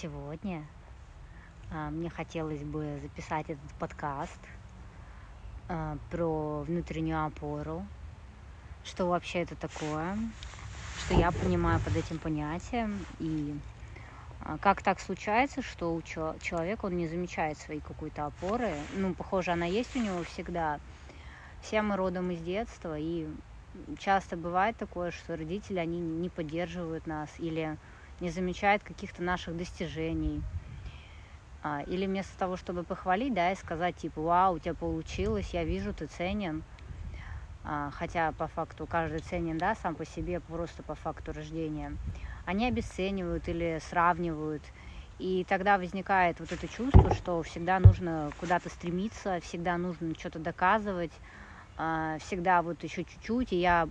Сегодня а, мне хотелось бы записать этот подкаст а, про внутреннюю опору, что вообще это такое, что я понимаю под этим понятием и а, как так случается, что у человека он не замечает своей какой-то опоры. Ну, похоже, она есть у него всегда. Все мы родом из детства, и часто бывает такое, что родители, они не поддерживают нас или не замечают каких-то наших достижений. А, или вместо того, чтобы похвалить, да, и сказать, типа, вау, у тебя получилось, я вижу, ты ценен. А, хотя по факту каждый ценен, да, сам по себе, просто по факту рождения. Они обесценивают или сравнивают. И тогда возникает вот это чувство, что всегда нужно куда-то стремиться, всегда нужно что-то доказывать, а, всегда вот еще чуть-чуть, и я,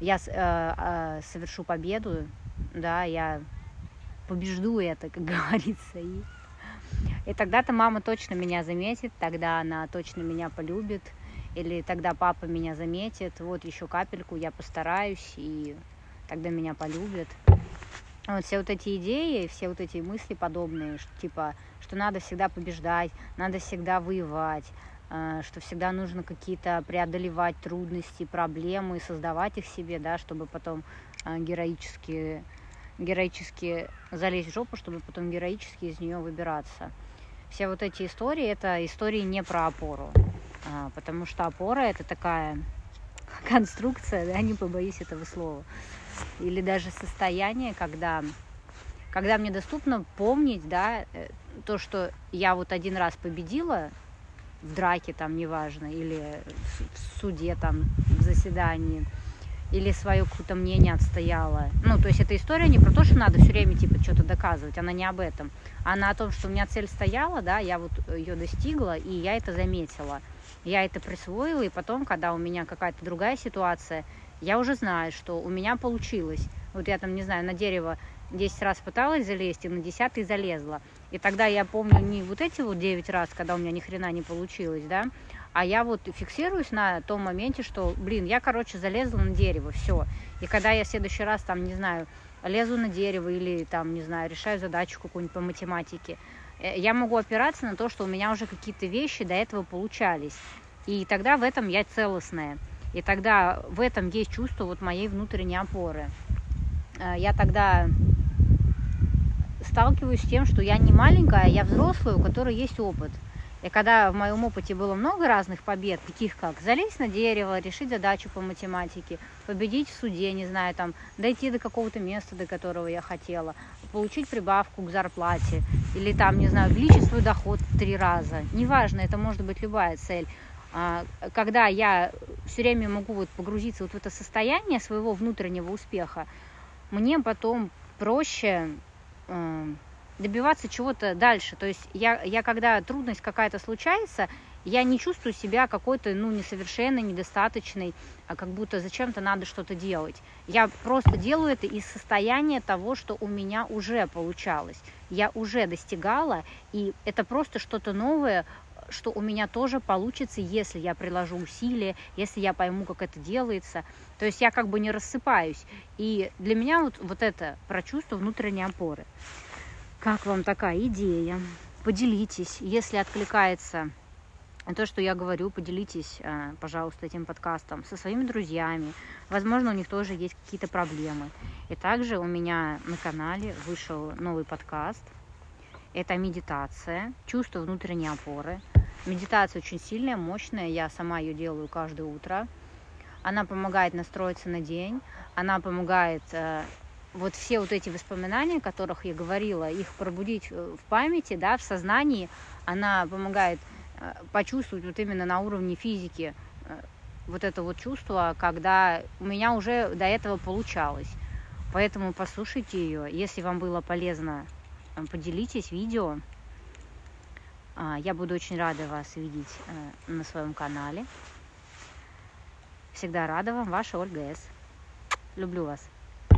я э, совершу победу, да, я побежду это, как говорится, и, и тогда-то мама точно меня заметит, тогда она точно меня полюбит, или тогда папа меня заметит, вот еще капельку, я постараюсь, и тогда меня полюбят. Вот все вот эти идеи, все вот эти мысли подобные, что, типа, что надо всегда побеждать, надо всегда воевать, что всегда нужно какие-то преодолевать трудности, проблемы, создавать их себе, да, чтобы потом э, героически, героически залезть в жопу, чтобы потом героически из нее выбираться. Все вот эти истории, это истории не про опору, а, потому что опора это такая конструкция, да, не побоюсь этого слова, или даже состояние, когда, когда мне доступно помнить, да, э, то, что я вот один раз победила, в драке там, неважно, или в суде там, в заседании, или свое какое-то мнение отстояла. Ну, то есть эта история не про то, что надо все время, типа, что-то доказывать, она не об этом. Она о том, что у меня цель стояла, да, я вот ее достигла, и я это заметила. Я это присвоила, и потом, когда у меня какая-то другая ситуация, я уже знаю, что у меня получилось. Вот я там, не знаю, на дерево 10 раз пыталась залезть, и на 10 залезла. И тогда я помню не вот эти вот 9 раз, когда у меня ни хрена не получилось, да, а я вот фиксируюсь на том моменте, что, блин, я, короче, залезла на дерево, все. И когда я в следующий раз, там, не знаю, лезу на дерево или, там, не знаю, решаю задачу какую-нибудь по математике, э, я могу опираться на то, что у меня уже какие-то вещи до этого получались. И тогда в этом я целостная. И тогда в этом есть чувство вот моей внутренней опоры. Э, я тогда сталкиваюсь с тем, что я не маленькая, я взрослая, у которой есть опыт. И когда в моем опыте было много разных побед, таких как залезть на дерево, решить задачу по математике, победить в суде, не знаю, там, дойти до какого-то места, до которого я хотела, получить прибавку к зарплате, или там, не знаю, увеличить свой доход в три раза. Неважно, это может быть любая цель. А, когда я все время могу вот погрузиться вот в это состояние своего внутреннего успеха, мне потом проще добиваться чего-то дальше. То есть я, я когда трудность какая-то случается, я не чувствую себя какой-то, ну, несовершенной, недостаточной, а как будто зачем-то надо что-то делать. Я просто делаю это из состояния того, что у меня уже получалось. Я уже достигала, и это просто что-то новое, что у меня тоже получится, если я приложу усилия, если я пойму, как это делается. То есть я как бы не рассыпаюсь. И для меня вот, вот это про чувство внутренней опоры. Как вам такая идея? Поделитесь, если откликается то, что я говорю, поделитесь, э, пожалуйста, этим подкастом со своими друзьями. Возможно, у них тоже есть какие-то проблемы. И также у меня на канале вышел новый подкаст. Это медитация, чувство внутренней опоры. Медитация очень сильная, мощная. Я сама ее делаю каждое утро. Она помогает настроиться на день. Она помогает э, вот все вот эти воспоминания, о которых я говорила, их пробудить э, в памяти, да, в сознании. Она помогает э, почувствовать вот именно на уровне физики э, вот это вот чувство, когда у меня уже до этого получалось. Поэтому послушайте ее. Если вам было полезно, э, поделитесь видео. А, я буду очень рада вас видеть э, на своем канале. Всегда рада вам, ваша Ольга С. Люблю вас.